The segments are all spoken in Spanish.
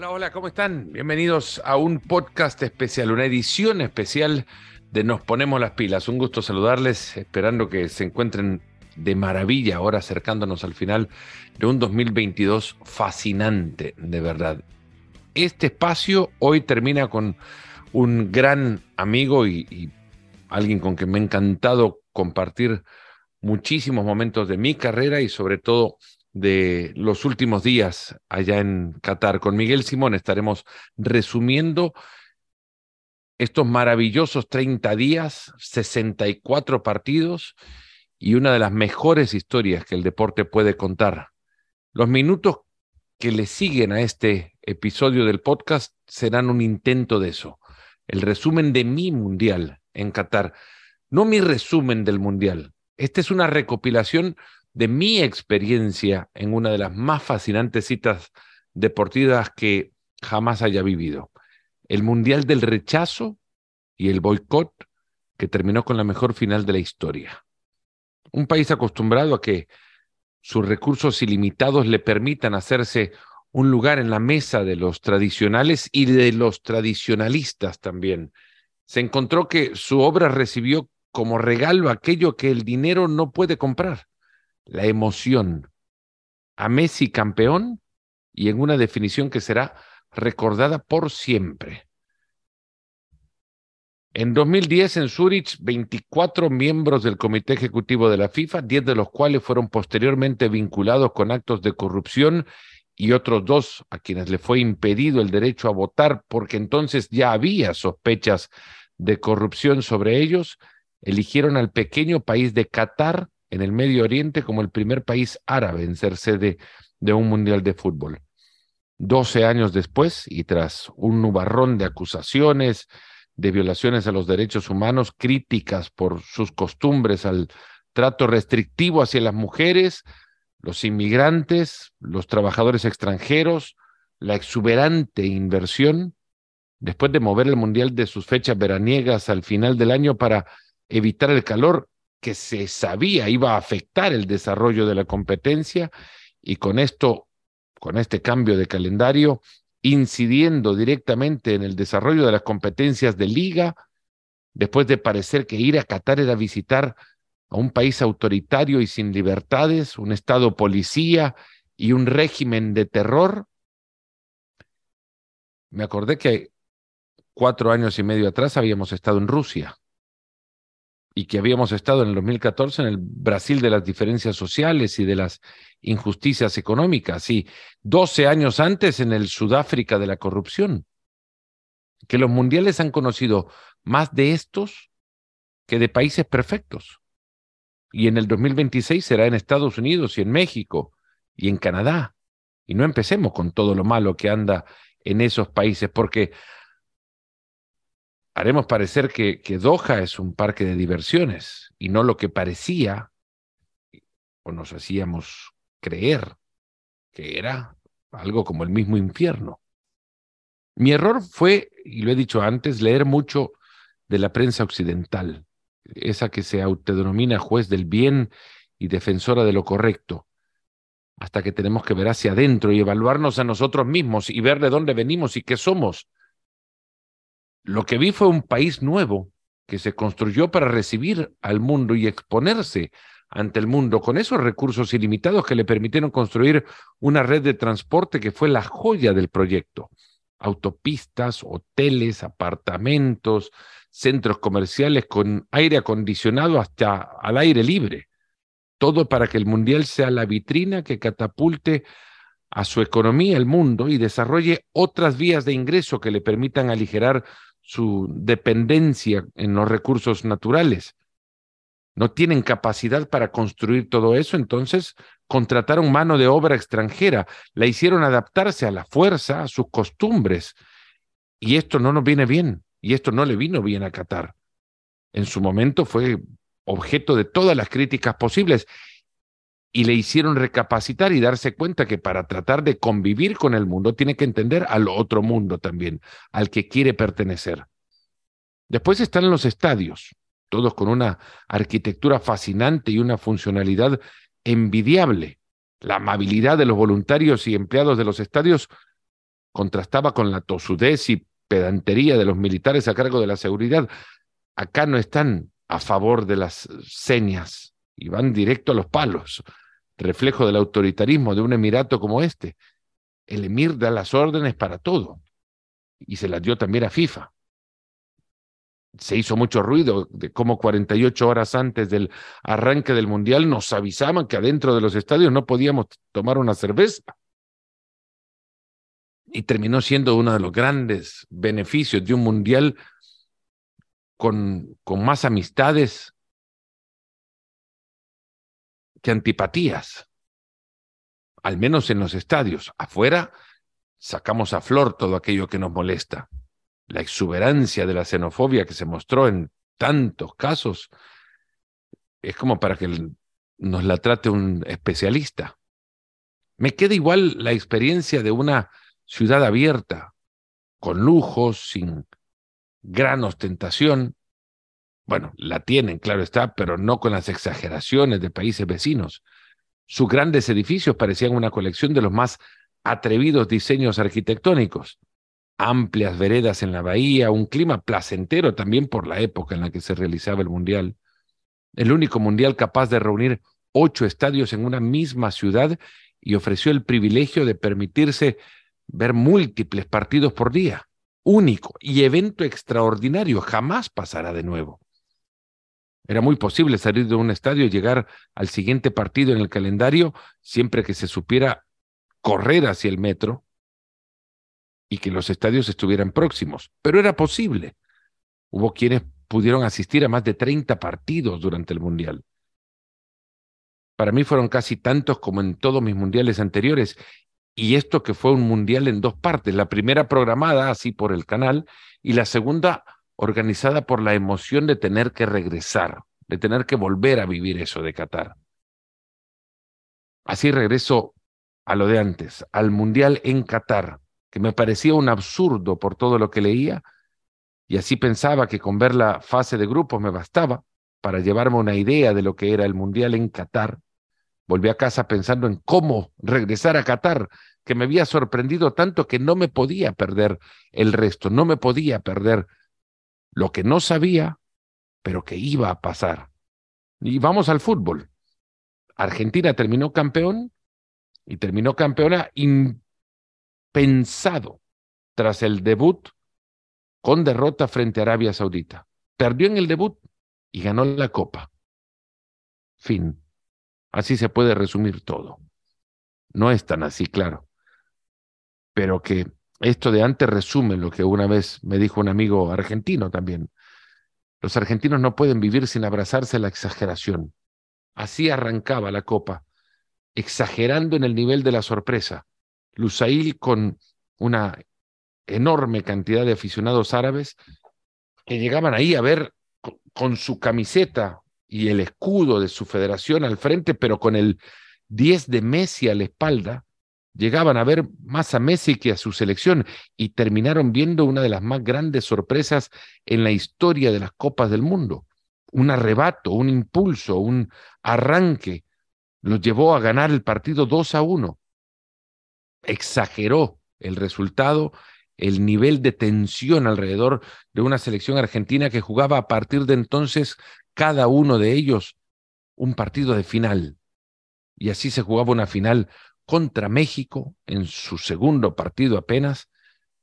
Hola, hola, ¿cómo están? Bienvenidos a un podcast especial, una edición especial de Nos Ponemos las Pilas. Un gusto saludarles, esperando que se encuentren de maravilla ahora acercándonos al final de un 2022 fascinante, de verdad. Este espacio hoy termina con un gran amigo y, alguien con quien me ha encantado compartir muchísimos momentos de mi carrera y sobre todo de los últimos días allá en Qatar. Con Miguel Simón estaremos resumiendo estos maravillosos 30 días, 64 partidos y una de las mejores historias que el deporte puede contar. Los minutos que le siguen a este episodio del podcast serán un intento de eso, el resumen de mi mundial en Qatar, no mi resumen del mundial. Esta es una recopilación de mi experiencia en una de las más fascinantes citas deportivas que jamás haya vivido. El Mundial del Rechazo y el boicot que terminó con la mejor final de la historia. Un país acostumbrado a que sus recursos ilimitados le permitan hacerse un lugar en la mesa de los tradicionales y de los tradicionalistas también. Se encontró que su obra recibió como regalo aquello que el dinero no puede comprar la emoción a Messi campeón y en una definición que será recordada por siempre. En 2010 en Zurich, 24 miembros del Comité Ejecutivo de la FIFA, 10 de los cuales fueron posteriormente vinculados con actos de corrupción y otros dos a quienes le fue impedido el derecho a votar porque entonces ya había sospechas de corrupción sobre ellos, eligieron al pequeño país de Qatar en el Medio Oriente como el primer país árabe en ser sede de un mundial de fútbol. Doce años después, y tras un nubarrón de acusaciones de violaciones a los derechos humanos, críticas por sus costumbres al trato restrictivo hacia las mujeres, los inmigrantes, los trabajadores extranjeros, la exuberante inversión, después de mover el Mundial de sus fechas veraniegas al final del año para evitar el calor, que se sabía iba a afectar el desarrollo de la competencia y con esto, con este cambio de calendario, incidiendo directamente en el desarrollo de las competencias de liga, después de parecer que ir a Qatar era visitar a un país autoritario y sin libertades, un estado policía y un régimen de terror, me acordé que cuatro años y medio atrás habíamos estado en Rusia y que habíamos estado en el 2014 en el Brasil de las diferencias sociales y de las injusticias económicas y 12 años antes en el Sudáfrica de la corrupción. Que los mundiales han conocido más de estos que de países perfectos. Y en el 2026 será en Estados Unidos y en México y en Canadá. Y no empecemos con todo lo malo que anda en esos países, porque haremos parecer que, Doha es un parque de diversiones y no lo que parecía o nos hacíamos creer que era algo como el mismo infierno. Mi error fue, y lo he dicho antes, leer mucho de la prensa occidental, esa que se autodenomina juez del bien y defensora de lo correcto, hasta que tenemos que ver hacia adentro y evaluarnos a nosotros mismos y ver de dónde venimos y qué somos lo que vi fue un país nuevo que se construyó para recibir al mundo y exponerse ante el mundo con esos recursos ilimitados que le permitieron construir una red de transporte que fue la joya del proyecto. Autopistas, hoteles, apartamentos, centros comerciales con aire acondicionado hasta al aire libre. Todo para que el Mundial sea la vitrina que catapulte a su economía el mundo y desarrolle otras vías de ingreso que le permitan aligerar su dependencia en los recursos naturales. No tienen capacidad para construir todo eso, entonces contrataron mano de obra extranjera, la hicieron adaptarse a la fuerza, a sus costumbres. Y esto no nos viene bien, y esto no le vino bien a Qatar. En su momento fue objeto de todas las críticas posibles y le hicieron recapacitar y darse cuenta que para tratar de convivir con el mundo tiene que entender al otro mundo también, al que quiere pertenecer. Después están los estadios, todos con una arquitectura fascinante y una funcionalidad envidiable. La amabilidad de los voluntarios y empleados de los estadios contrastaba con la tosudez y pedantería de los militares a cargo de la seguridad. Acá no están a favor de las señas y van directo a los palos, reflejo del autoritarismo de un emirato como este. El emir da las órdenes para todo y se las dio también a FIFA. Se hizo mucho ruido de cómo 48 horas antes del arranque del Mundial nos avisaban que adentro de los estadios no podíamos tomar una cerveza y terminó siendo uno de los grandes beneficios de un mundial con, con más amistades que antipatías, al menos en los estadios. Afuera sacamos a flor todo aquello que nos molesta. La exuberancia de la xenofobia que se mostró en tantos casos es como para que nos la trate un especialista. Me queda igual la experiencia de una ciudad abierta, con lujos, sin gran ostentación. Bueno, la tienen, claro está, pero no con las exageraciones de países vecinos. Sus grandes edificios parecían una colección de los más atrevidos diseños arquitectónicos. Amplias veredas en la bahía, un clima placentero también por la época en la que se realizaba el Mundial. El único Mundial capaz de reunir ocho estadios en una misma ciudad y ofreció el privilegio de permitirse ver múltiples partidos por día, único y evento extraordinario, jamás pasará de nuevo. Era muy posible salir de un estadio y llegar al siguiente partido en el calendario siempre que se supiera correr hacia el metro y que los estadios estuvieran próximos, pero era posible. Hubo quienes pudieron asistir a más de 30 partidos durante el Mundial. Para mí fueron casi tantos como en todos mis mundiales anteriores y esto que fue un mundial en dos partes, la primera programada así por el canal y la segunda organizada por la emoción de tener que regresar, de tener que volver a vivir eso de Qatar. Así regreso a lo de antes, al mundial en Qatar, que me parecía un absurdo por todo lo que leía, y así pensaba que con ver la fase de grupos me bastaba para llevarme una idea de lo que era el mundial en Qatar Volví a casa pensando en cómo regresar a Qatar, que me había sorprendido tanto que no me podía perder el resto, no me podía perder lo que no sabía, pero que iba a pasar. Y vamos al fútbol. Argentina terminó campeón y terminó campeona impensado tras el debut con derrota frente a Arabia Saudita. Perdió en el debut y ganó la copa. Fin. Así se puede resumir todo. No es tan así, claro. Pero que esto de antes resume lo que una vez me dijo un amigo argentino también. Los argentinos no pueden vivir sin abrazarse a la exageración. Así arrancaba la copa, exagerando en el nivel de la sorpresa. Lusail con una enorme cantidad de aficionados árabes que llegaban ahí a ver con su camiseta y el escudo de su federación al frente, pero con el 10 de Messi a la espalda, llegaban a ver más a Messi que a su selección y terminaron viendo una de las más grandes sorpresas en la historia de las Copas del Mundo. Un arrebato, un impulso, un arranque los llevó a ganar el partido 2 a 1. Exageró el resultado, el nivel de tensión alrededor de una selección argentina que jugaba a partir de entonces cada uno de ellos un partido de final. Y así se jugaba una final contra México en su segundo partido apenas,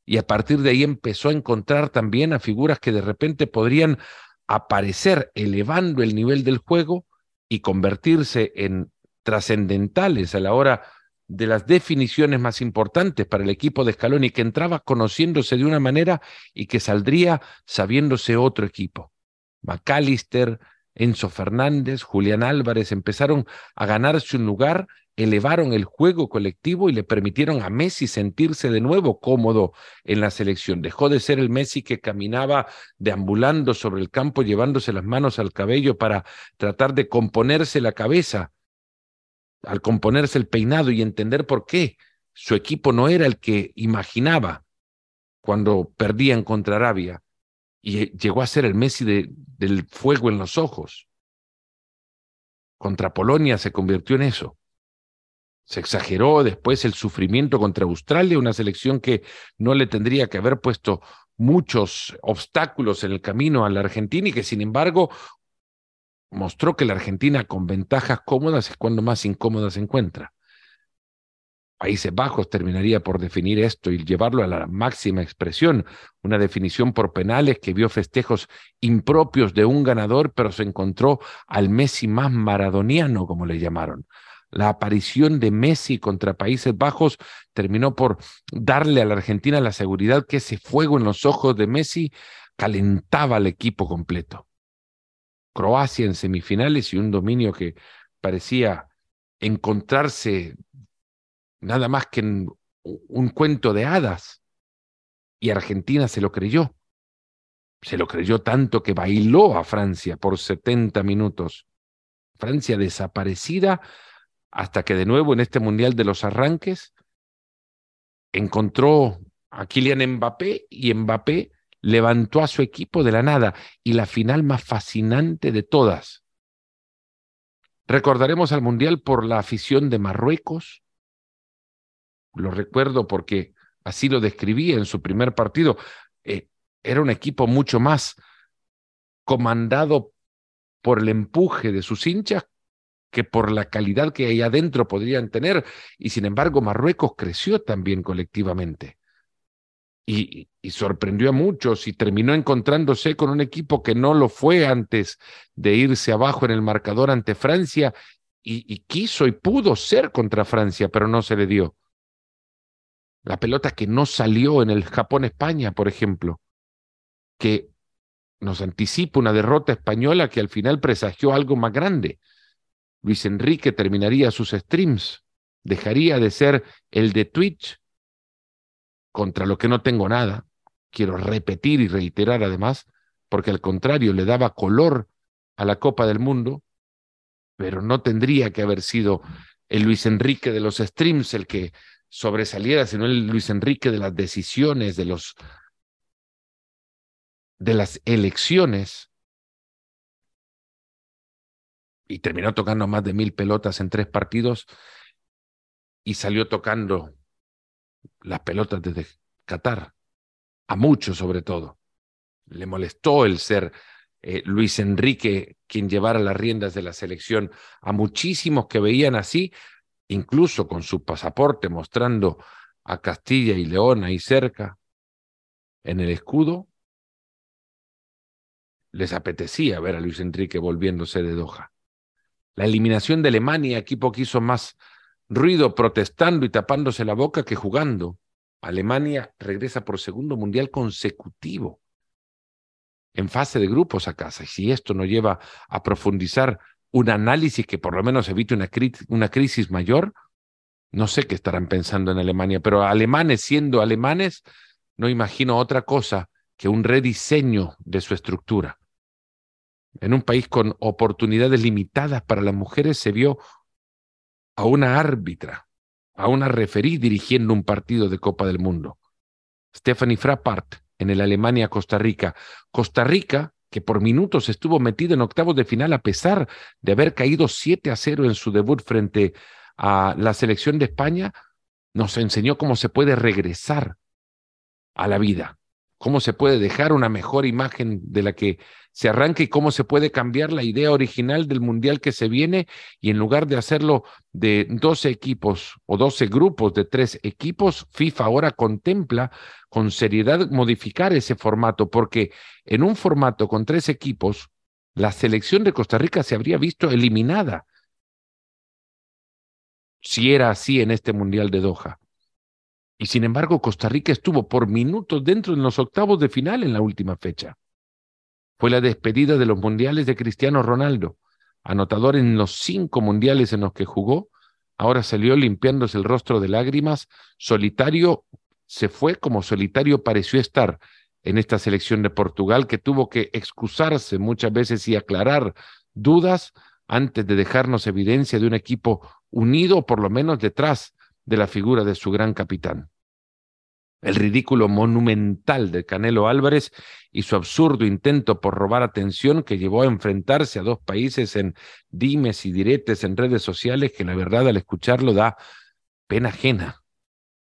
y a partir de ahí empezó a encontrar también a figuras que de repente podrían aparecer elevando el nivel del juego y convertirse en trascendentales a la hora de las definiciones más importantes para el equipo de Scaloni, que entraba conociéndose de una manera y que saldría sabiéndose otro equipo. McAllister, Enzo Fernández, Julián Álvarez empezaron a ganarse un lugar, elevaron el juego colectivo y le permitieron a Messi sentirse de nuevo cómodo en la selección. Dejó de ser el Messi que caminaba deambulando sobre el campo llevándose las manos al cabello para tratar de componerse la cabeza, al componerse el peinado y entender por qué su equipo no era el que imaginaba cuando perdían contra Arabia y llegó a ser el Messi del fuego en los ojos. Contra Polonia se convirtió en eso. Se exageró después el sufrimiento contra Australia, una selección que no le tendría que haber puesto muchos obstáculos en el camino a la Argentina y que sin embargo mostró que la Argentina con ventajas cómodas es cuando más incómoda se encuentra. Países Bajos terminaría por definir esto y llevarlo a la máxima expresión, una definición por penales que vio festejos impropios de un ganador, pero se encontró al Messi más maradoniano, como le llamaron. La aparición de Messi contra Países Bajos terminó por darle a la Argentina la seguridad que ese fuego en los ojos de Messi calentaba al equipo completo. Croacia en semifinales y un dominio que parecía encontrarse nada más que un cuento de hadas. Y Argentina se lo creyó. Se lo creyó tanto que bailó a Francia por 70 minutos. Francia desaparecida hasta que de nuevo en este Mundial de los Arranques encontró a Kylian Mbappé y Mbappé levantó a su equipo de la nada y la final más fascinante de todas. Recordaremos al Mundial por la afición de Marruecos, lo recuerdo porque así lo describía en su primer partido, eh, era un equipo mucho más comandado por el empuje de sus hinchas que por la calidad que ahí adentro podrían tener. Y sin embargo, Marruecos creció también colectivamente. Y, sorprendió a muchos y terminó encontrándose con un equipo que no lo fue antes de irse abajo en el marcador ante Francia y quiso y pudo ser contra Francia, pero no se le dio. La pelota que no salió en el Japón-España, por ejemplo, que nos anticipa una derrota española que al final presagió algo más grande. Luis Enrique terminaría sus streams, dejaría de ser el de Twitch, contra lo que no tengo nada. Quiero repetir y reiterar además, porque al contrario le daba color a la Copa del Mundo, pero no tendría que haber sido el Luis Enrique de los streams el que sobresaliera, sino el Luis Enrique de las decisiones, de los de las elecciones. Y terminó tocando más de mil pelotas en tres partidos y salió tocando las pelotas desde Qatar, a muchos sobre todo. Le molestó el ser eh, Luis Enrique quien llevara las riendas de la selección, a muchísimos que veían así incluso con su pasaporte mostrando a Castilla y León ahí cerca, en el escudo, les apetecía ver a Luis Enrique volviéndose de Doha. La eliminación de Alemania, equipo que hizo más ruido protestando y tapándose la boca que jugando. Alemania regresa por segundo mundial consecutivo en fase de grupos a casa. Y si esto no lleva a profundizar un análisis que por lo menos evite una, una crisis mayor. No sé qué estarán pensando en Alemania, pero alemanes siendo alemanes, no imagino otra cosa que un rediseño de su estructura. En un país con oportunidades limitadas para las mujeres se vio a una árbitra, a una referí dirigiendo un partido de Copa del Mundo. Stephanie Frappart en el Alemania-Costa Rica. Costa Rica que por minutos estuvo metido en octavos de final a pesar de haber caído 7 a 0 en su debut frente a la selección de España, nos enseñó cómo se puede regresar a la vida, cómo se puede dejar una mejor imagen de la que se arranca y cómo se puede cambiar la idea original del mundial que se viene y en lugar de hacerlo de 12 equipos o 12 grupos de tres equipos, FIFA ahora contempla con seriedad modificar ese formato porque en un formato con tres equipos, la selección de Costa Rica se habría visto eliminada si era así en este Mundial de Doha. Y sin embargo, Costa Rica estuvo por minutos dentro de los octavos de final en la última fecha. Fue la despedida de los mundiales de Cristiano Ronaldo, anotador en los cinco mundiales en los que jugó. Ahora salió limpiándose el rostro de lágrimas, solitario, se fue como solitario pareció estar en esta selección de Portugal, que tuvo que excusarse muchas veces y aclarar dudas antes de dejarnos evidencia de un equipo unido, por lo menos detrás de la figura de su gran capitán. El ridículo monumental de Canelo Álvarez y su absurdo intento por robar atención que llevó a enfrentarse a dos países en dimes y diretes en redes sociales que la verdad al escucharlo da pena ajena.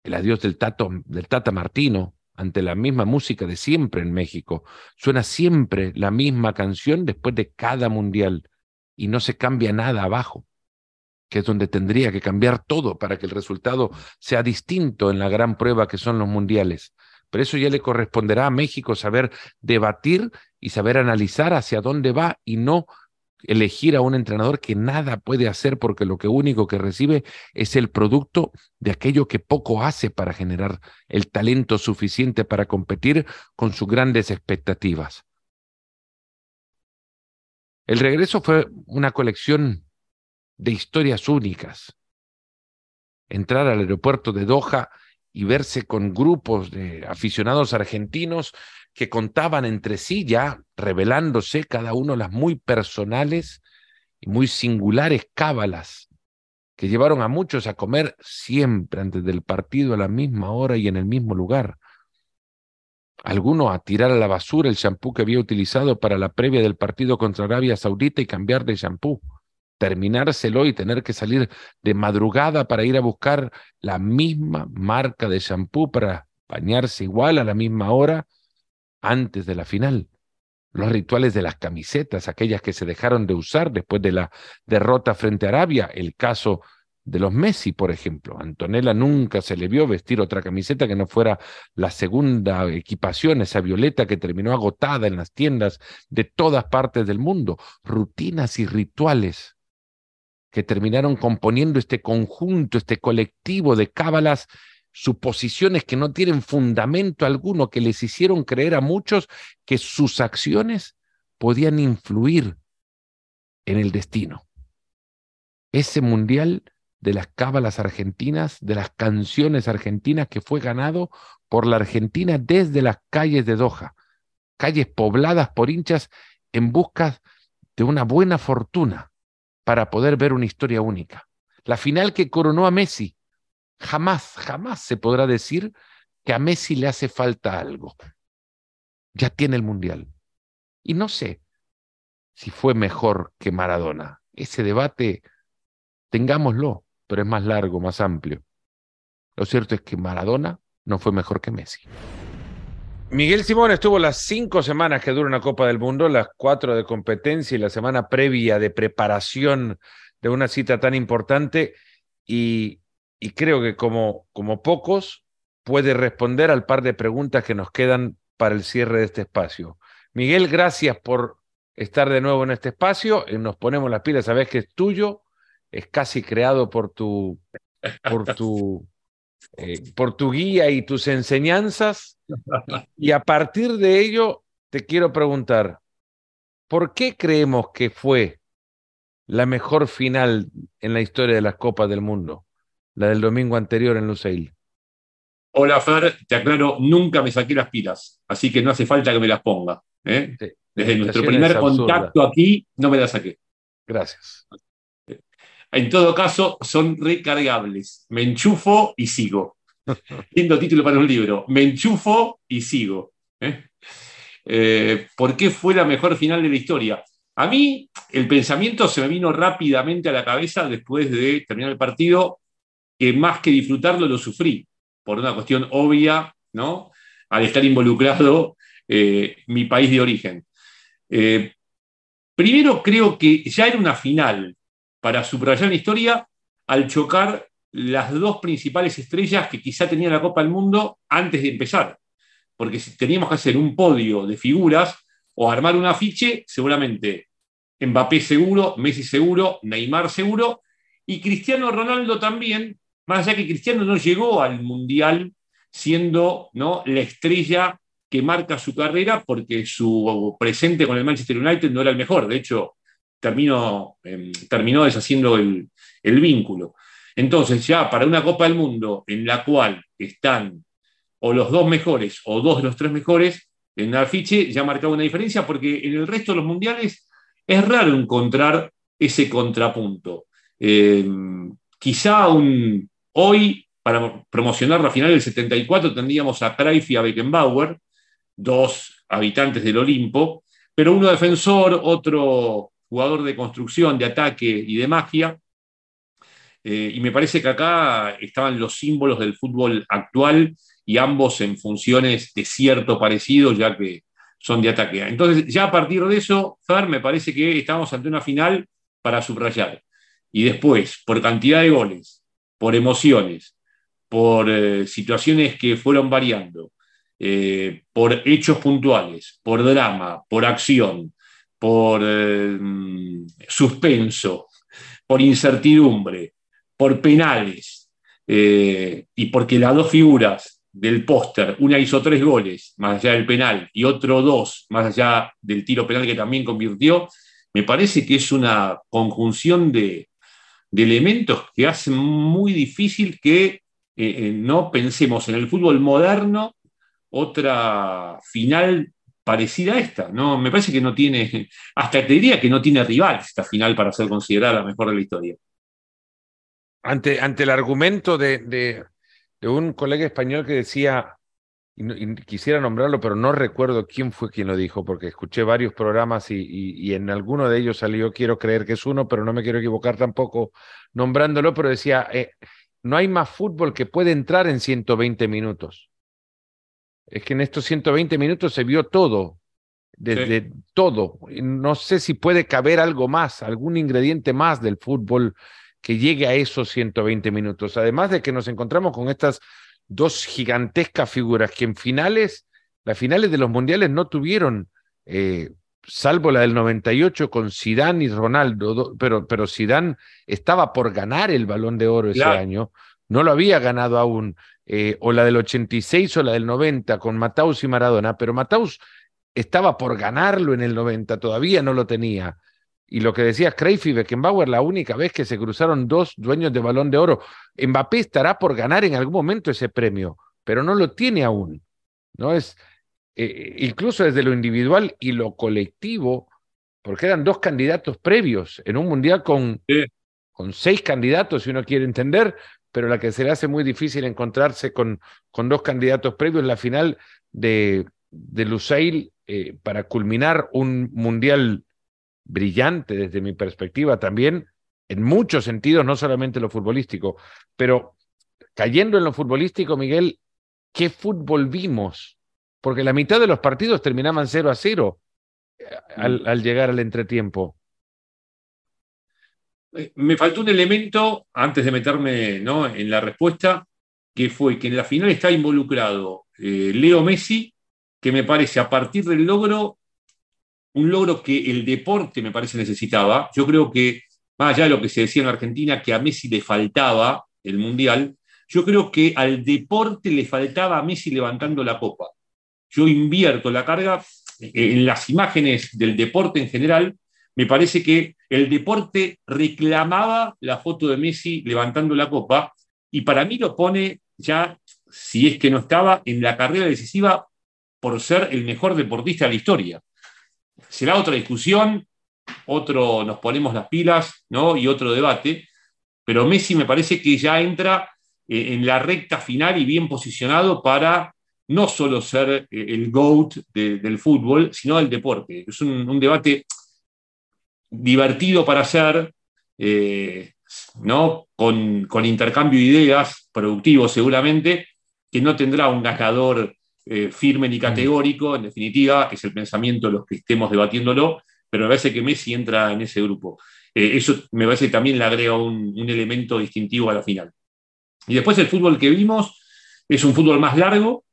El adiós del, tato, del Tata Martino ante la misma música de siempre en México. Suena siempre la misma canción después de cada mundial y no se cambia nada abajo que es donde tendría que cambiar todo para que el resultado sea distinto en la gran prueba que son los mundiales. Pero eso ya le corresponderá a México saber debatir y saber analizar hacia dónde va y no elegir a un entrenador que nada puede hacer porque lo que único que recibe es el producto de aquello que poco hace para generar el talento suficiente para competir con sus grandes expectativas. El regreso fue una colección de historias únicas. Entrar al aeropuerto de Doha y verse con grupos de aficionados argentinos que contaban entre sí ya, revelándose cada uno las muy personales y muy singulares cábalas que llevaron a muchos a comer siempre antes del partido a la misma hora y en el mismo lugar. Algunos a tirar a la basura el champú que había utilizado para la previa del partido contra Arabia Saudita y cambiar de champú terminárselo y tener que salir de madrugada para ir a buscar la misma marca de shampoo para bañarse igual a la misma hora antes de la final. Los rituales de las camisetas, aquellas que se dejaron de usar después de la derrota frente a Arabia, el caso de los Messi, por ejemplo. Antonella nunca se le vio vestir otra camiseta que no fuera la segunda equipación, esa violeta que terminó agotada en las tiendas de todas partes del mundo. Rutinas y rituales que terminaron componiendo este conjunto, este colectivo de cábalas, suposiciones que no tienen fundamento alguno, que les hicieron creer a muchos que sus acciones podían influir en el destino. Ese mundial de las cábalas argentinas, de las canciones argentinas que fue ganado por la Argentina desde las calles de Doha, calles pobladas por hinchas en busca de una buena fortuna, para poder ver una historia única. La final que coronó a Messi. Jamás, jamás se podrá decir que a Messi le hace falta algo. Ya tiene el Mundial. Y no sé si fue mejor que Maradona. Ese debate, tengámoslo, pero es más largo, más amplio. Lo cierto es que Maradona no fue mejor que Messi. Miguel Simón estuvo las cinco semanas que dura una Copa del Mundo, las cuatro de competencia y la semana previa de preparación de una cita tan importante y, creo que como, como pocos puede responder al par de preguntas que nos quedan para el cierre de este espacio. Miguel, gracias por estar de nuevo en este espacio. Eh, nos ponemos las pilas, sabes que es tuyo, es casi creado por tu, por tu eh, por tu guía y tus enseñanzas. Y a partir de ello, te quiero preguntar, ¿por qué creemos que fue la mejor final en la historia de las Copas del Mundo? La del domingo anterior en Lusail. Hola Fer, te aclaro, nunca me saqué las pilas, así que no hace falta que me las ponga. ¿eh? Desde nuestro primer contacto aquí no me las saqué. Gracias. En todo caso, son recargables. Me enchufo y sigo. Lindo título para un libro. Me enchufo y sigo. ¿eh? Eh, por qué fue la mejor final de la historia? A mí el pensamiento se me vino rápidamente a la cabeza después de terminar el partido, que más que disfrutarlo lo sufrí, por una cuestión obvia, ¿no? Al estar involucrado eh, mi país de origen. primero creo que ya era una final, para subrayar la historia al chocar las dos principales estrellas que quizá tenía la Copa del Mundo antes de empezar. Porque si teníamos que hacer un podio de figuras o armar un afiche, seguramente Mbappé seguro, Messi seguro, Neymar seguro, y Cristiano Ronaldo también, más allá que Cristiano no llegó al Mundial siendo ¿no? la estrella que marca su carrera porque su presente con el Manchester United no era el mejor. De hecho, terminó, em, terminó deshaciendo el, vínculo. Entonces, ya para una Copa del Mundo en la cual están o los dos mejores o dos de los tres mejores, en el afiche ya marcaba una diferencia porque en el resto de los mundiales es raro encontrar ese contrapunto. Em, quizá un, hoy para promocionar la final del 74 tendríamos a Cruyff y a Beckenbauer, dos habitantes del Olimpo, pero uno defensor, otro jugador de construcción, de ataque y de magia. Eh, y me parece que acá estaban los símbolos del fútbol actual y ambos en funciones de cierto parecido, ya que son de ataque. Entonces, ya a partir de eso, Fer, me parece que estamos ante una final para subrayar. Y después, por cantidad de goles, por emociones, por eh, situaciones que fueron variando, eh, por hechos puntuales, por drama, por acción, por eh, suspenso, por incertidumbre, por penales, y porque las dos figuras del póster, una hizo tres goles más allá del penal y otro dos más allá del tiro penal que también convirtió, me parece que es una conjunción de, elementos que hacen muy difícil que eh, no pensemos en el fútbol moderno otra final parecida a esta. ¿no? Me parece que no tiene, hasta te diría que no tiene rival esta final para ser considerada la mejor de la historia. Ante, ante el argumento de de un colega español que decía, y, quisiera nombrarlo, pero no recuerdo quién fue quien lo dijo, porque escuché varios programas y, en alguno de ellos salió, quiero creer que es uno, pero no me quiero equivocar tampoco nombrándolo, pero decía, eh, no hay más fútbol que puede entrar en 120 minutos. Es que en estos 120 minutos se vio todo, desde todo. No sé si puede caber algo más, algún ingrediente más del fútbol que llegue a esos 120 minutos. Además de que nos encontramos con estas dos gigantescas figuras que en finales, las finales de los mundiales no tuvieron, eh, salvo la del 98 con Sidán y Ronaldo, pero, pero Zidane estaba por ganar el balón de oro ese año, no lo había ganado aún, eh, o la del 86 o la del 90 con Mataus y Maradona, pero Mataus estaba por ganarlo en el 90, todavía no lo tenía. Y lo que decía Cruyff y Beckenbauer, la única vez que se cruzaron dos dueños de balón de oro. Mbappé estará por ganar en algún momento ese premio, pero no lo tiene aún. ¿no? Es, eh, incluso desde lo individual y lo colectivo, porque eran dos candidatos previos en un mundial con, con seis candidatos, si uno quiere entender, pero la que se le hace muy difícil encontrarse con, con dos candidatos previos en la final de, de Lusail eh, para culminar un mundial brillante desde mi perspectiva también, en muchos sentidos, no solamente lo futbolístico, pero cayendo en lo futbolístico, Miguel, ¿qué fútbol vimos? Porque la mitad de los partidos terminaban 0 a 0 eh, al, al llegar al entretiempo. Eh, me faltó un elemento antes de meterme ¿no? en la respuesta, que fue que en la final está involucrado eh, Leo Messi, que me parece a partir del logro un logro que el deporte me parece necesitaba. Yo creo que, más allá de lo que se decía en Argentina, que a Messi le faltaba el Mundial, yo creo que al deporte le faltaba a Messi levantando la copa. Yo invierto la carga en las imágenes del deporte en general. Me parece que el deporte reclamaba la foto de Messi levantando la copa y para mí lo pone ya, si es que no estaba, en la carrera decisiva por ser el mejor deportista de la historia será otra discusión, otro nos ponemos las pilas, ¿no? Y otro debate, pero Messi me parece que ya entra eh, en la recta final y bien posicionado para no solo ser eh, el GOAT del fútbol, sino del deporte. Es un, debate divertido para hacer, eh, ¿no? Con, con, intercambio de ideas, productivo seguramente, que no tendrá un ganador eh, firme ni categórico, en definitiva, es el pensamiento de los que estemos debatiéndolo, pero me parece que Messi entra en ese grupo. Eh, eso me parece que también le agrega un, elemento distintivo a la final. Y después el fútbol que vimos es un fútbol más largo,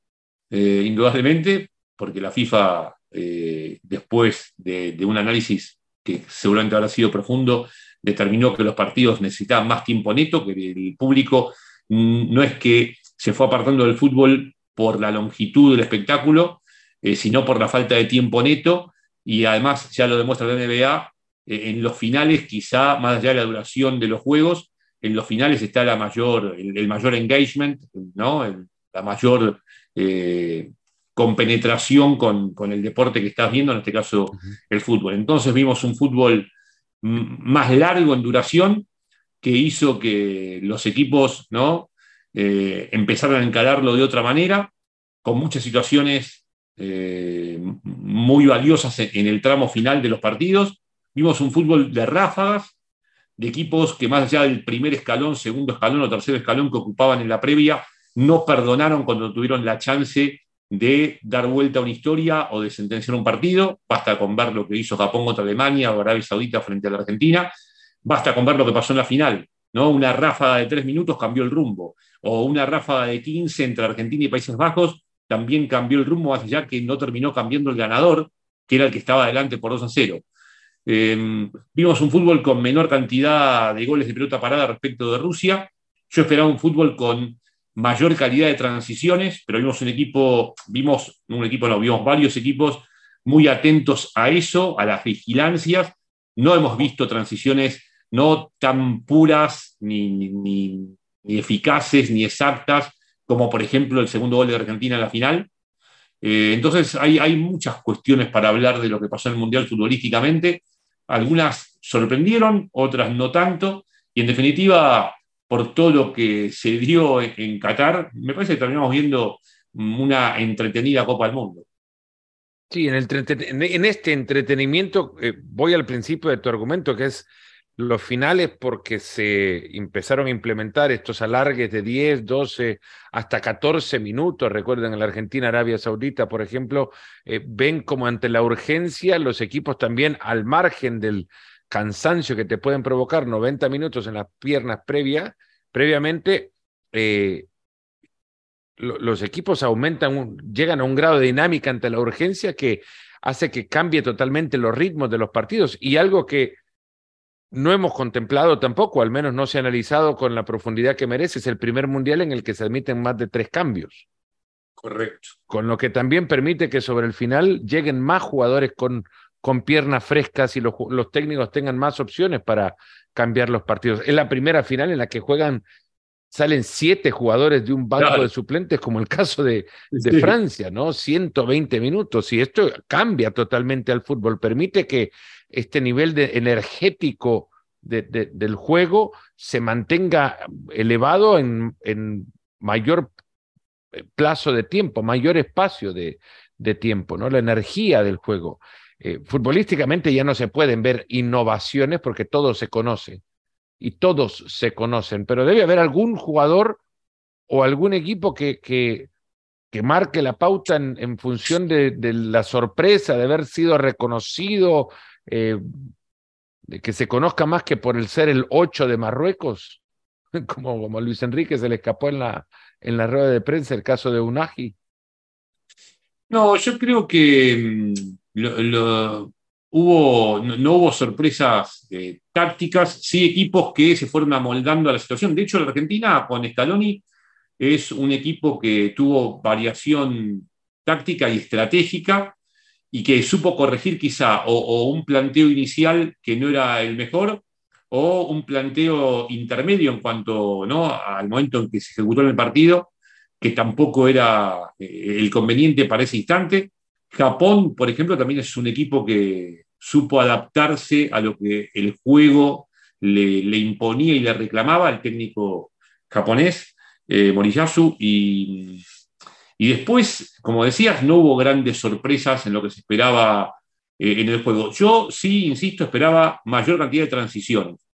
eh, indudablemente, porque la FIFA, después de, de un análisis que seguramente habrá sido profundo, determinó que los partidos necesitaban más tiempo neto, que el público mm, no es que se fue apartando del fútbol por la longitud del espectáculo, eh, sino por la falta de tiempo neto. Y además, ya lo demuestra la NBA, eh, en los finales, quizá más allá de la duración de los juegos, en los finales está la mayor, el, mayor engagement, ¿no? la mayor eh, compenetración con, con, el deporte que estás viendo, en este caso el fútbol. Entonces vimos un fútbol más largo en duración que hizo que los equipos ¿no? eh, empezaron a encararlo de otra manera, con muchas situaciones muy valiosas en el tramo final de los partidos. Vimos un fútbol de ráfagas, de equipos que más allá del primer escalón, segundo escalón o tercer escalón que ocupaban en la previa, no perdonaron cuando tuvieron la chance de dar vuelta a una historia o de sentenciar un partido. Basta con ver lo que hizo Japón contra Alemania o Arabia Saudita frente a la Argentina. Basta con ver lo que pasó en la final. ¿no? Una ráfaga de tres minutos cambió el rumbo. O una ráfaga de 15 entre Argentina y Países Bajos también cambió el rumbo, más allá que no terminó cambiando el ganador, que era el que estaba adelante por 2 a 0. Em, vimos un fútbol con menor cantidad de goles de pelota parada respecto de Rusia. Yo esperaba un fútbol con mayor calidad de transiciones, pero vimos un equipo, vimos un equipo, no, vimos varios equipos muy atentos a eso, a las vigilancias. No hemos visto transiciones no tan puras, ni, eficaces, ni exactas, como por ejemplo el segundo gol de Argentina en la final. Eh, entonces hay, hay muchas cuestiones para hablar de lo que pasó en el Mundial futbolísticamente. Algunas sorprendieron, otras no tanto, y en definitiva por todo lo que se dio en Qatar, me parece que terminamos viendo una entretenida Copa del Mundo. Sí, en, este entretenimiento, eh, voy al principio de tu argumento, que es los finales porque se empezaron a implementar estos alargues de 10, 12, hasta 14 minutos. Recuerden, en la Argentina, Arabia Saudita, por ejemplo, eh, ven como ante la urgencia los equipos también al margen del, cansancio que te pueden provocar 90 minutos en las piernas previa, previamente, eh, los equipos aumentan, llegan a un grado de dinámica ante la urgencia que hace que cambie totalmente los ritmos de los partidos y algo que no hemos contemplado tampoco, al menos no se ha analizado con la profundidad que merece, es el primer mundial en el que se admiten más de tres cambios. Correcto. Con lo que también permite que sobre el final lleguen más jugadores con con piernas frescas y los, técnicos tengan más opciones para cambiar los partidos. Es la primera final en la que juegan, salen siete jugadores de un banco de suplentes, como el caso de, de Francia, ¿no? 120 minutos. Y esto cambia totalmente al fútbol, permite que este nivel de energético del juego se mantenga elevado en, en mayor eh, plazo de tiempo, mayor espacio de, de tiempo, ¿no? La energía del juego. Eh, futbolísticamente ya no se pueden ver innovaciones porque todo se conoce y todos se conocen, pero debe haber algún jugador o algún equipo que, que, que marque la pauta en, función de, la sorpresa de haber sido reconocido, eh, de que se conozca más que por el ser el 8 de Marruecos, como, como Luis Enrique se le escapó en la, en la rueda de prensa el caso de Unagi. No, yo creo que no, hubo sorpresas eh, tácticas, sí equipos que se fueron amoldando a la situación. De hecho, la Argentina con Scaloni es un equipo que tuvo variación táctica y estratégica y que supo corregir quizá o, un planteo inicial que no era el mejor o un planteo intermedio en cuanto ¿no? al momento en que se ejecutó en el partido, que tampoco era eh, el conveniente para ese instante. Japón, por ejemplo, también es un equipo que supo adaptarse a lo que el juego le, imponía y le reclamaba al técnico japonés, eh, Moriyasu, y, y, después, como decías, no hubo grandes sorpresas en lo que se esperaba eh, en el juego. Yo sí, insisto, esperaba mayor cantidad de transiciones,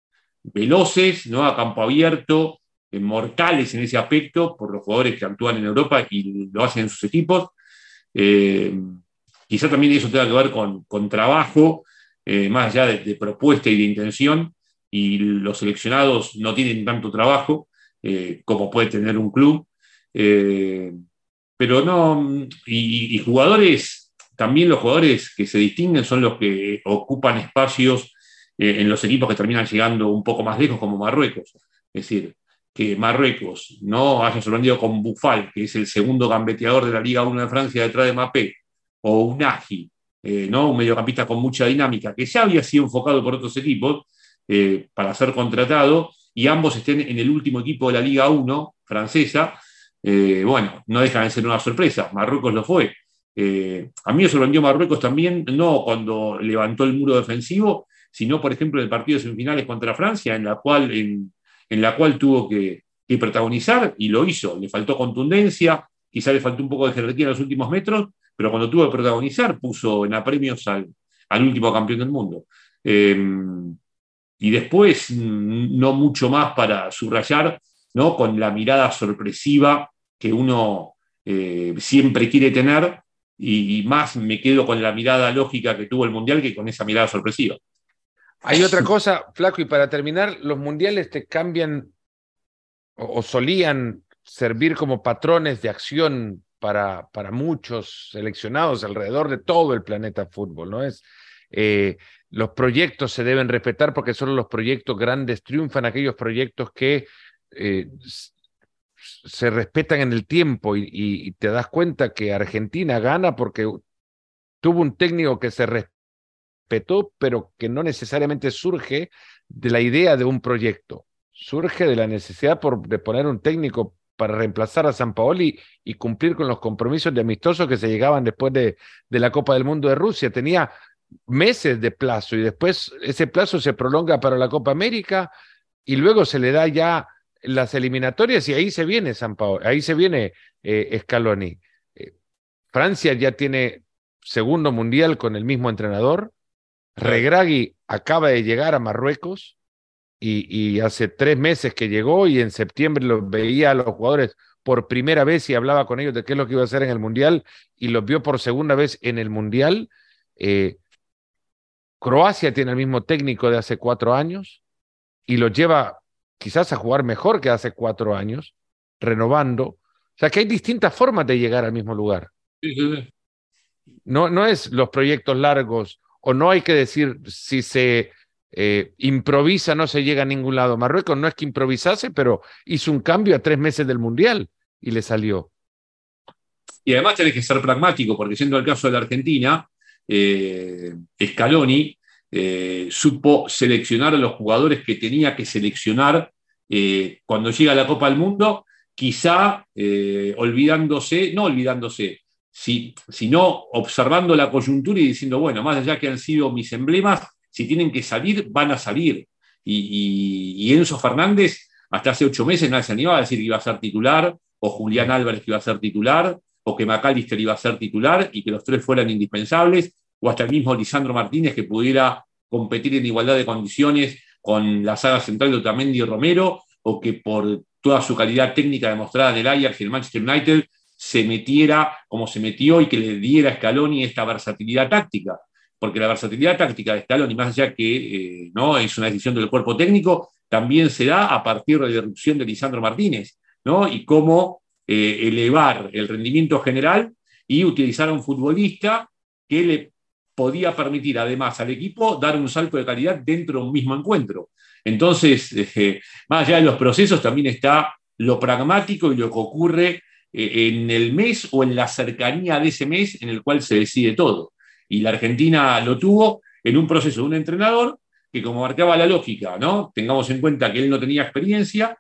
veloces, ¿no? a campo abierto, eh, mortales en ese aspecto por los jugadores que actúan en Europa y lo hacen en sus equipos. Quizá también eso tenga que ver con, trabajo, eh, más allá de, propuesta y de intención, y los seleccionados no tienen tanto trabajo eh, como puede tener un club. Eh, pero no, y, jugadores, también los jugadores que se distinguen son los que ocupan espacios en los equipos que terminan llegando un poco más lejos, como Marruecos. Es decir, que Marruecos no haya sorprendido con Bufal, que es el segundo gambeteador de la Liga 1 de Francia detrás de Mapé, o un Agi, eh, ¿no? un mediocampista con mucha dinámica, que ya había sido enfocado por otros equipos eh, para ser contratado, y ambos estén en el último equipo de la Liga 1 francesa, eh, bueno, no dejan de ser una sorpresa. Marruecos lo fue. a mí me sorprendió Marruecos también, no cuando levantó el muro defensivo, sino, por ejemplo, en el partido de semifinales contra Francia, en la cual, en, la cual tuvo que, que protagonizar y lo hizo. Le faltó contundencia, quizá le faltó un poco de jerarquía en los últimos metros, pero cuando tuvo que protagonizar puso en apremios al, último campeón del mundo. Em, y después, mm, no mucho más para subrayar, ¿no? con la mirada sorpresiva que uno eh, siempre quiere tener, y, más me quedo con la mirada lógica que tuvo el Mundial que con esa mirada sorpresiva. Hay otra cosa, Flaco, y para terminar, los mundiales te cambian o, solían servir como patrones de acción para, para, muchos seleccionados alrededor de todo el planeta fútbol, ¿no? Es, eh, los proyectos se deben respetar porque solo los proyectos grandes triunfan, aquellos proyectos que eh, se respetan en el tiempo y, te das cuenta que Argentina gana porque tuvo un técnico que se respetó, pero que no necesariamente surge de la idea de un proyecto, surge de la necesidad por, de poner un técnico para reemplazar a San Paoli y cumplir con los compromisos de amistosos que se llegaban después de, de la Copa del Mundo de Rusia. Tenía meses de plazo y después ese plazo se prolonga para la Copa América y luego se le da ya las eliminatorias y ahí se viene San Paolo, ahí se viene eh, Scaloni. Eh, Francia ya tiene segundo mundial con el mismo entrenador. Regragui acaba de llegar a Marruecos y, y, hace tres meses que llegó y en septiembre lo veía a los jugadores por primera vez y hablaba con ellos de qué es lo que iba a hacer en el mundial y los vio por segunda vez en el mundial. Eh, Croacia tiene el mismo técnico de hace cuatro años y lo lleva quizás a jugar mejor que hace cuatro años, renovando. O sea que hay distintas formas de llegar al mismo lugar. No, no es los proyectos largos o no hay que decir si se eh, improvisa no se llega a ningún lado. Marruecos no es que improvisase, pero hizo un cambio a tres meses del Mundial y le salió. Y además tenés que ser pragmático, porque siendo el caso de la Argentina, eh, Scaloni eh, supo seleccionar a los jugadores que tenía que seleccionar cuando llega la Copa del Mundo, quizá olvidándose, no olvidándose, si, sino observando la coyuntura y diciendo, bueno, más allá que han sido mis emblemas, si tienen que salir, van a salir. Y, Enzo Fernández, hasta hace ocho meses, nadie se animaba a decir que iba a ser titular, o Julián Álvarez que iba a ser titular, o que McAllister iba a ser titular y que los tres fueran indispensables, o hasta el mismo Lisandro Martínez que pudiera competir en igualdad de condiciones con la saga central de Otamendi y Romero, o que por toda su calidad técnica demostrada en el Ajax y el Manchester United se metiera como se metió y que le diera a Scaloni esta versatilidad táctica. Porque la versatilidad táctica de Scaloni, más allá que eh, no es una decisión del cuerpo técnico, también se da a partir de la irrupción de Lisandro Martínez, ¿no? Y cómo eh, elevar el rendimiento general y utilizar a un futbolista que le podía permitir además al equipo dar un salto de calidad dentro de un mismo encuentro. Entonces, eh, más allá de los procesos, también está lo pragmático y lo que ocurre en el mes o en la cercanía de ese mes en el cual se decide todo. Y la Argentina lo tuvo en un proceso de un entrenador que como marcaba la lógica, ¿no? Tengamos en cuenta que él no tenía experiencia,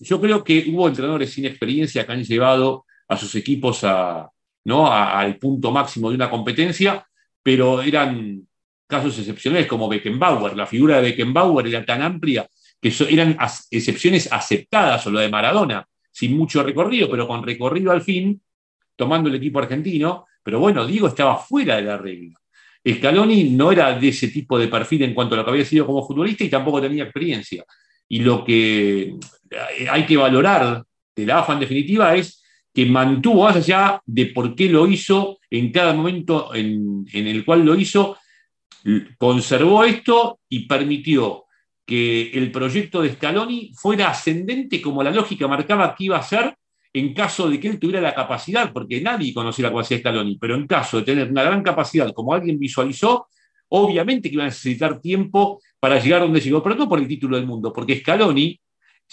yo creo que hubo entrenadores sin experiencia que han llevado a sus equipos a, ¿no? al punto máximo de una competencia, pero eran casos excepcionales como Beckenbauer. La figura de Beckenbauer era tan amplia que eran excepciones aceptadas, o lo de Maradona, sin mucho recorrido, pero con recorrido al fin, tomando el equipo argentino. Pero bueno, Diego estaba fuera de la regla. Scaloni no era de ese tipo de perfil en cuanto a lo que había sido como futbolista y tampoco tenía experiencia. Y lo que hay que valorar de la AFA en definitiva es que mantuvo, más allá de por qué lo hizo, en cada momento en, el cual lo hizo, conservó esto y permitió que el proyecto de Scaloni fuera ascendente como la lógica marcaba que iba a ser en caso de que él tuviera la capacidad, porque nadie conocía la capacidad de Scaloni, pero en caso de tener una gran capacidad, como alguien visualizó, obviamente que iba a necesitar tiempo para llegar donde llegó, pero no por el título del mundo, porque Scaloni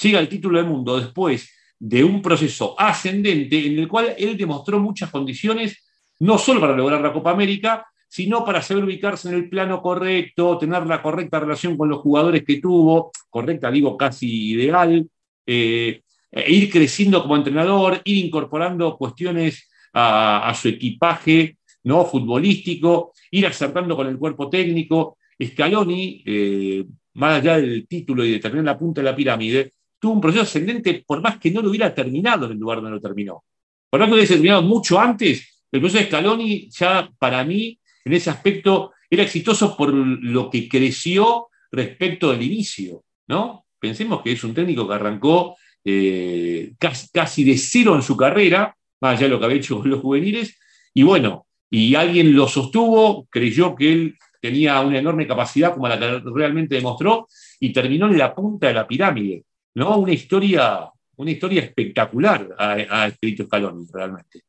llega al título del mundo después de un proceso ascendente en el cual él demostró muchas condiciones, no solo para lograr la Copa América, sino para saber ubicarse en el plano correcto, tener la correcta relación con los jugadores que tuvo, correcta digo casi ideal, eh, e ir creciendo como entrenador, ir incorporando cuestiones a, su equipaje ¿no? futbolístico, ir acertando con el cuerpo técnico. Scaloni, eh, más allá del título y de tener la punta de la pirámide, tuvo un proceso ascendente por más que no lo hubiera terminado en el lugar donde lo terminó. Por más que lo hubiese terminado mucho antes, el proceso de Scaloni ya para mí, en ese aspecto, era exitoso por lo que creció respecto del inicio, ¿no? Pensemos que es un técnico que arrancó eh, casi, de cero en su carrera, más allá de lo que había hecho con los juveniles, y bueno, y alguien lo sostuvo, creyó que él tenía una enorme capacidad como la que realmente demostró, y terminó en la punta de la pirámide, ¿no? Una historia, una historia espectacular ha, escrito Scaloni, realmente.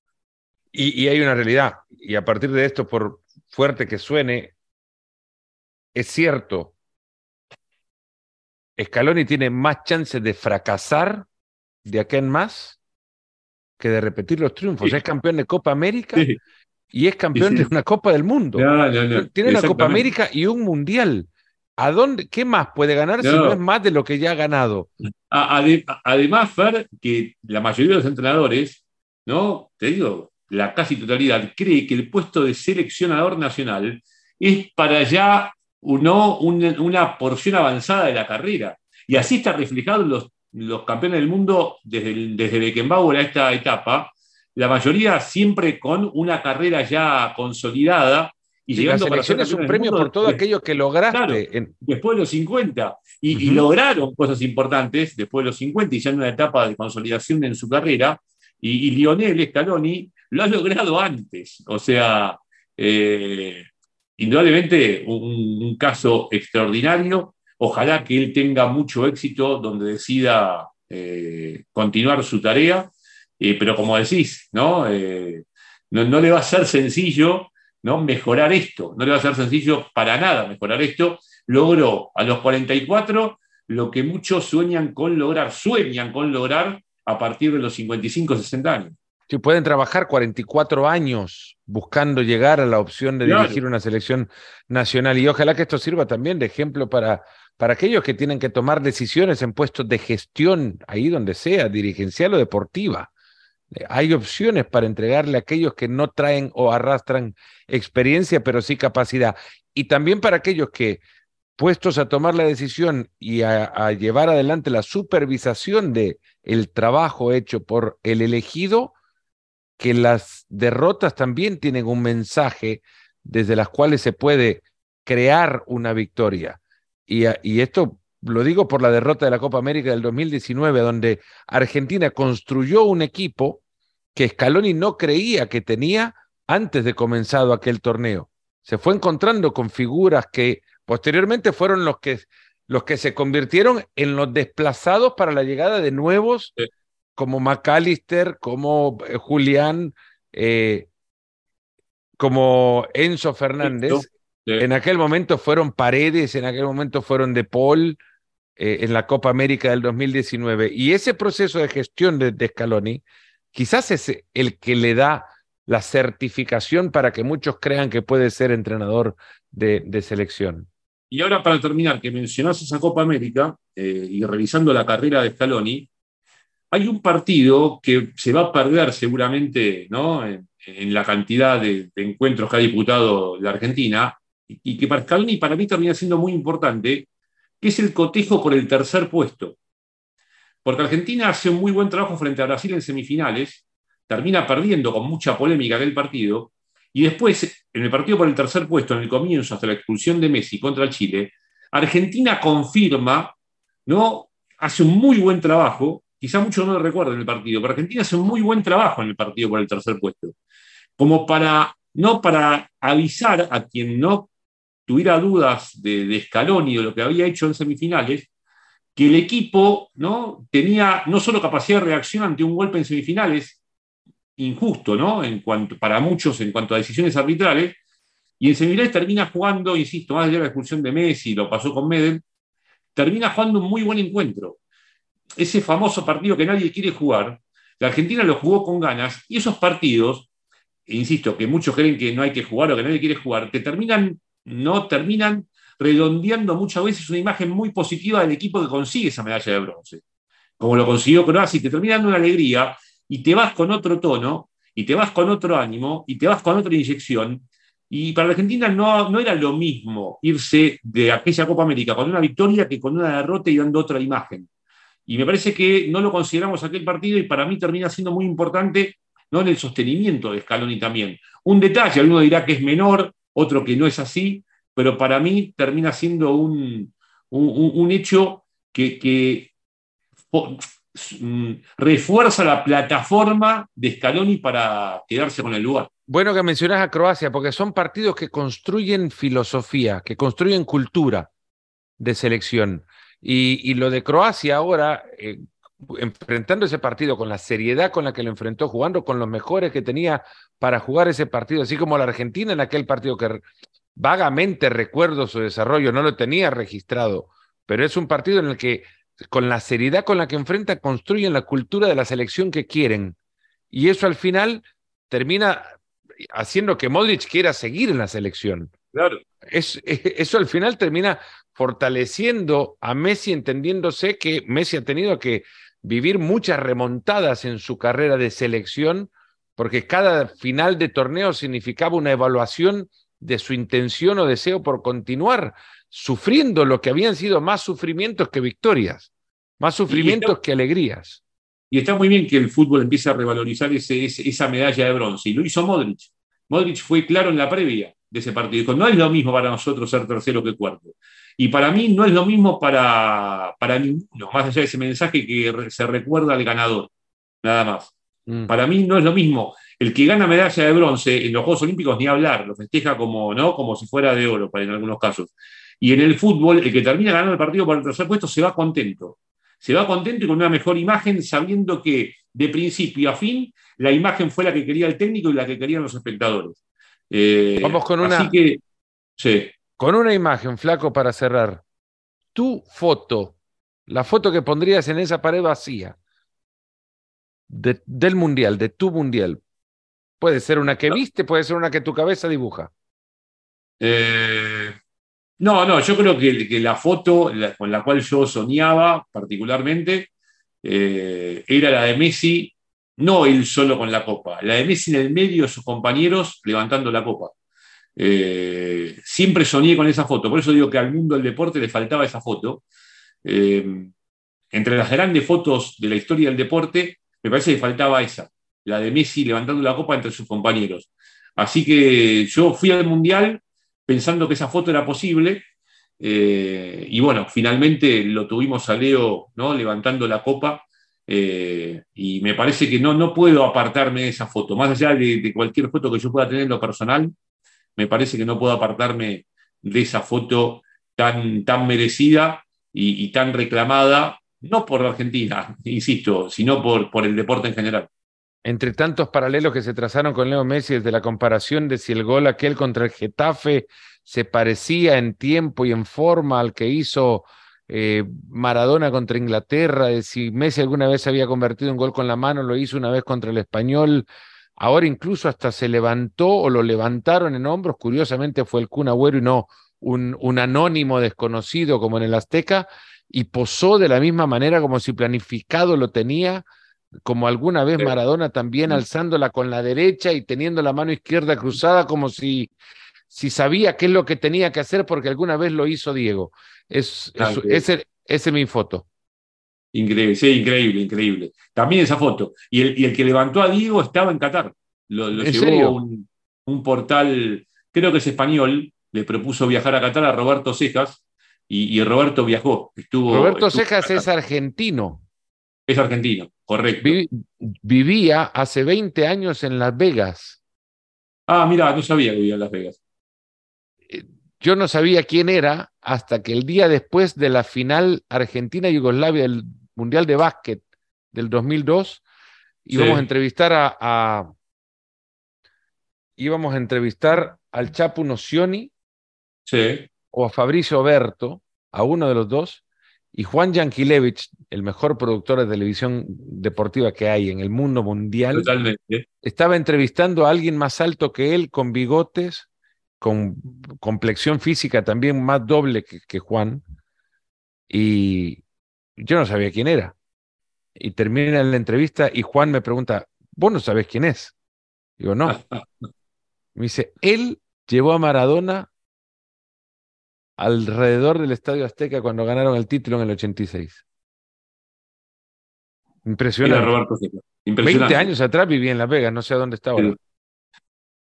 Y hay una realidad, y a partir de esto, por fuerte que suene, es cierto, Scaloni tiene más chances de fracasar de acá en más que de repetir los triunfos. Es campeón de Copa América y es campeón de una Copa del Mundo. Tiene una Copa América y un Mundial. ¿A dónde, ¿Qué más puede ganar si no es más de lo que ya ha ganado? Además, Fer, que la mayoría de los entrenadores, ¿no? Te digo, la casi totalidad, cree que el puesto de seleccionador nacional es para ya no una, porción avanzada de la carrera. Y así está reflejado en los, los campeones del mundo desde, desde Beckenbauer a esta etapa, la mayoría siempre con una carrera ya consolidada. Y llegando la selección es un premio por todo aquello que lograste. Después de los 50. Y, lograron cosas importantes después de los 50 y ya en una etapa de consolidación en su carrera. Y, Lionel Scaloni lo ha logrado antes. O sea, eh, indudablemente un, caso extraordinario. Ojalá que él tenga mucho éxito donde decida eh, continuar su tarea, eh, pero como decís, eh, ¿no? ¿no? le va a ser sencillo ¿no? mejorar esto, no le va a ser sencillo para nada mejorar esto. Logró a los 44 lo que muchos sueñan con lograr, sueñan con lograr a partir de los 55, 60 años. Si pueden trabajar 44 años buscando llegar a la opción de dirigir una selección nacional. Y ojalá que esto sirva también de ejemplo para, para aquellos que tienen que tomar decisiones en puestos de gestión, ahí donde sea, dirigencial o deportiva. Eh, hay opciones para entregarle a aquellos que no traen o arrastran experiencia, pero sí capacidad. Y también para aquellos que, puestos a tomar la decisión y a, a llevar adelante la supervisación de el trabajo hecho por el elegido, que las derrotas también tienen un mensaje desde las cuales se puede crear una victoria. Y, y, esto lo digo por la derrota de la Copa América del 2019, donde Argentina construyó un equipo que Scaloni no creía que tenía antes de comenzado aquel torneo. Se fue encontrando con figuras que posteriormente fueron los que, los que se convirtieron en los desplazados para la llegada de nuevos como McAllister, como eh, Julián, eh, como Enzo Fernández. En aquel momento fueron Paredes, en aquel momento fueron De Paul eh, en la Copa América del 2019. Y ese proceso de gestión de, Scaloni quizás es el que le da la certificación para que muchos crean que puede ser entrenador de, selección. Y ahora para terminar, que mencionas esa Copa América y revisando la carrera de Scaloni, hay un partido que se va a perder seguramente ¿no? en, la cantidad de, encuentros que ha disputado la Argentina y, que para Scaloni para mí termina siendo muy importante, que es el cotejo por el tercer puesto. Porque Argentina hace un muy buen trabajo frente a Brasil en semifinales, termina perdiendo con mucha polémica aquel partido, y después, en el partido por el tercer puesto, en el comienzo, hasta la expulsión de Messi contra Chile, Argentina confirma, ¿no? hace un muy buen trabajo quizá muchos no lo recuerden el partido, pero Argentina hace un muy buen trabajo en el partido por el tercer puesto. Como para, no para avisar a quien no tuviera dudas de, de Scaloni o lo que había hecho en semifinales, que el equipo ¿no? tenía no solo capacidad de reacción ante un golpe en semifinales, injusto, ¿no? En cuanto, para muchos en cuanto a decisiones arbitrales, y en semifinales termina jugando, insisto, más allá de la expulsión de Messi, lo pasó con Medel, termina jugando un muy buen encuentro ese famoso partido que nadie quiere jugar, la Argentina lo jugó con ganas y esos partidos, insisto, que muchos creen que no hay que jugar o que nadie quiere jugar, te terminan, no terminan redondeando muchas veces una imagen muy positiva del equipo que consigue esa medalla de bronce, como lo consiguió Croacia, y te termina dando una alegría y te vas con otro tono, y te vas con otro ánimo, y te vas con otra inyección. Y para la Argentina no, no era lo mismo irse de aquella Copa América con una victoria que con una derrota y dando otra imagen. Y me parece que no lo consideramos aquel partido y para mí termina siendo muy importante ¿no? en el sostenimiento de Scaloni también. Un detalle, alguno dirá que es menor, otro que no es así, pero para mí termina siendo un, un, hecho que, mm, refuerza la plataforma de Scaloni para quedarse con el lugar. Bueno que mencionas a Croacia, porque son partidos que construyen filosofía, que construyen cultura de selección. Y, lo de Croacia ahora, eh, enfrentando ese partido con la seriedad con la que lo enfrentó, jugando con los mejores que tenía para jugar ese partido, así como la Argentina en aquel partido que vagamente recuerdo su desarrollo, no lo tenía registrado, pero es un partido en el que con la seriedad con la que enfrenta construyen la cultura de la selección que quieren. Y eso al final termina haciendo que Modric quiera seguir en la selección. Claro. Es, eso al final termina fortaleciendo a Messi, entendiéndose que Messi ha tenido que vivir muchas remontadas en su carrera de selección, porque cada final de torneo significaba una evaluación de su intención o deseo por continuar sufriendo lo que habían sido más sufrimientos que victorias, más sufrimientos que alegrías. Y está muy bien que el fútbol empiece a revalorizar ese, esa medalla de bronce. Y lo hizo Modric. Modric fue claro en la previa de ese partido. Dijo, no es lo mismo para nosotros ser tercero que cuarto. Y para mí no es lo mismo para, para ninguno, más allá de ese mensaje que se recuerda al ganador. Nada más. Mm. Para mí no es lo mismo. El que gana medalla de bronce en los Juegos Olímpicos ni hablar, lo festeja como, ¿no? como si fuera de oro en algunos casos. Y en el fútbol, el que termina ganando el partido por el tercer puesto se va contento se va contento y con una mejor imagen, sabiendo que de principio a fin la imagen fue la que quería el técnico y la que querían los espectadores. Eh, Vamos con una, que, con una imagen, flaco, para cerrar. Tu foto, la foto que pondrías en esa pared vacía del mundial, de tu mundial. Puede ser una que viste, puede ser una que tu cabeza dibuja. Eh, no, no, yo creo que, la foto con la cual yo soñaba particularmente eh, era la de Messi, no él solo con la copa, la de Messi en el medio sus compañeros levantando la copa. Eh, siempre soñé con esa foto, por eso digo que al mundo del deporte le faltaba esa foto. Eh, entre las grandes fotos de la historia del deporte, me parece que faltaba esa, la de Messi levantando la copa entre sus compañeros. Así que yo fui al Mundial pensando que esa foto era posible. Eh, y bueno, finalmente lo tuvimos a Leo ¿no? levantando la copa. Eh, y me parece que no, no puedo apartarme de esa foto. Más allá de, cualquier foto que yo pueda tener en lo personal, me parece que no puedo apartarme de esa foto tan, tan merecida y, tan reclamada, no por la Argentina, insisto, sino por, por el deporte en general entre tantos paralelos que se trazaron con Leo Messi desde la comparación de si el gol aquel contra el Getafe se parecía en tiempo y en forma al que hizo eh, Maradona contra Inglaterra, de si Messi alguna vez había convertido un gol con la mano, lo hizo una vez contra el español, ahora incluso hasta se levantó o lo levantaron en hombros, curiosamente fue el Kun Agüero y no un, un anónimo desconocido como en el Azteca, y posó de la misma manera como si planificado lo tenía como alguna vez Maradona también alzándola con la derecha y teniendo la mano izquierda cruzada como si, si sabía qué es lo que tenía que hacer porque alguna vez lo hizo Diego. Es, ese, es mi foto. Increíble, sí, increíble, increíble. También esa foto. Y el, y el que levantó a Diego estaba en Qatar. Lo, llevó Un, un, portal, creo que es español, le propuso viajar a Qatar a Roberto Cejas y, Roberto viajó. Estuvo, Roberto Cejas es argentino. Es argentino, correcto. vivía hace 20 años en Las Vegas. Ah, mira, no sabía que vivía en Las Vegas. Yo no sabía quién era hasta que el día después de la final Argentina-Yugoslavia del Mundial de Básquet del 2002, íbamos a entrevistar a, íbamos a entrevistar al Chapu Nocioni sí. o a Fabricio Berto, a uno de los dos, y Juan Yankelevich, el mejor productor de televisión deportiva que hay en el mundo mundial, estaba entrevistando a alguien más alto que él, con bigotes, con complexión física también más doble que, Juan, y yo no sabía quién era. Y termina la entrevista y Juan me pregunta, ¿vos no sabés quién es? Digo, no. Me dice, él llevó a Maradona alrededor del Estadio Azteca cuando ganaron el título en el 86. Impresionante. Roberto Seca. 20 años atrás vivía en Las Vegas, no sé a dónde está ahora.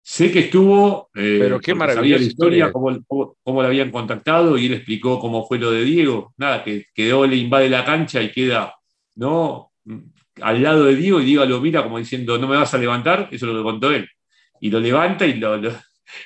Sé que estuvo, eh, pero qué maravillosa historia, cómo, cómo, habían contactado y él explicó cómo fue lo de Diego. Nada, que quedó, le invade la cancha y queda, ¿no? Al lado de Diego y Diego lo mira como diciendo, no me vas a levantar, eso es lo que contó él. Y lo levanta y lo,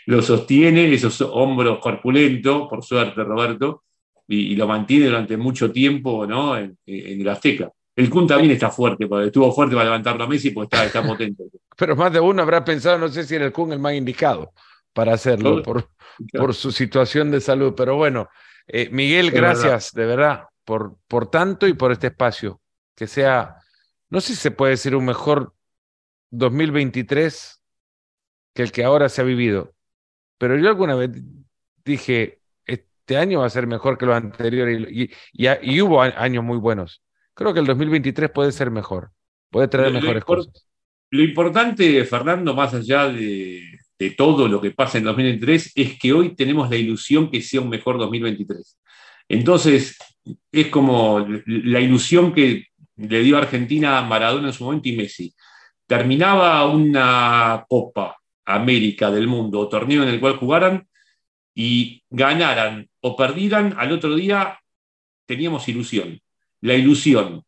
lo, sostiene, esos hombros corpulentos, por suerte, Roberto, y, lo mantiene durante mucho tiempo, ¿no? En, en el Azteca. El Kun también está fuerte, porque estuvo fuerte para levantarlo a Messi porque está, está potente. Pero más de uno habrá pensado, no sé si era el Kun el más indicado para hacerlo, por, por su situación de salud. Pero bueno, eh, Miguel, gracias de verdad por, por tanto y por este espacio. Que sea, no sé si se puede decir un mejor 2023 que el que ahora se ha vivido. Pero yo alguna vez dije, este año va a ser mejor que los anteriores y, y hubo años muy buenos creo que el 2023 puede ser mejor, puede traer mejores cosas. Lo importante, Fernando, más allá de, todo lo que pasa en 2023, es que hoy tenemos la ilusión que sea un mejor 2023. Entonces, es como la ilusión que le dio Argentina a Maradona en su momento y Messi. Terminaba una Copa América del Mundo o torneo en el cual jugaran y ganaran o perdieran, al otro día teníamos ilusión la ilusión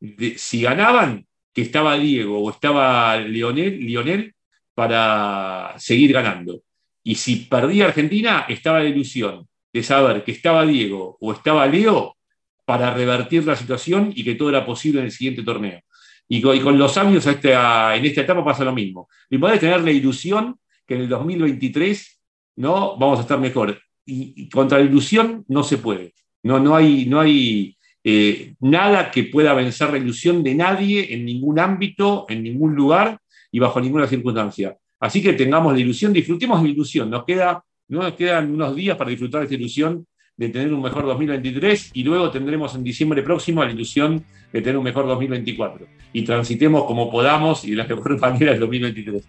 de si ganaban, que estaba Diego o estaba Lionel, Lionel para seguir ganando. Y si perdía Argentina, estaba la ilusión de saber que estaba Diego o estaba Leo para revertir la situación y que todo era posible en el siguiente torneo. Y con, los años en esta etapa pasa lo mismo. Y tener la ilusión que en el 2023 ¿no? vamos a estar mejor. Y, contra la ilusión no se puede. No, no, hay, no, hay, eh, nada que pueda vencer la ilusión de nadie en ningún ámbito, en ningún lugar y bajo ninguna circunstancia. Así que tengamos la ilusión, disfrutemos la ilusión. Nos, queda, nos quedan unos días para disfrutar de esta ilusión de tener un mejor 2023 y luego tendremos en diciembre próximo la ilusión de tener un mejor 2024. Y transitemos como podamos y de la mejor manera el 2023.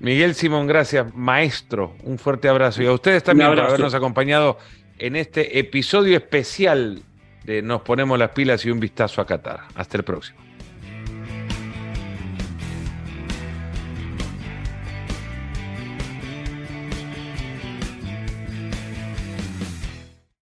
Miguel Simón, gracias, maestro. Un fuerte abrazo. Y a ustedes también por habernos acompañado en este episodio especial de Nos ponemos las pilas y un vistazo a Qatar. Hasta el próximo.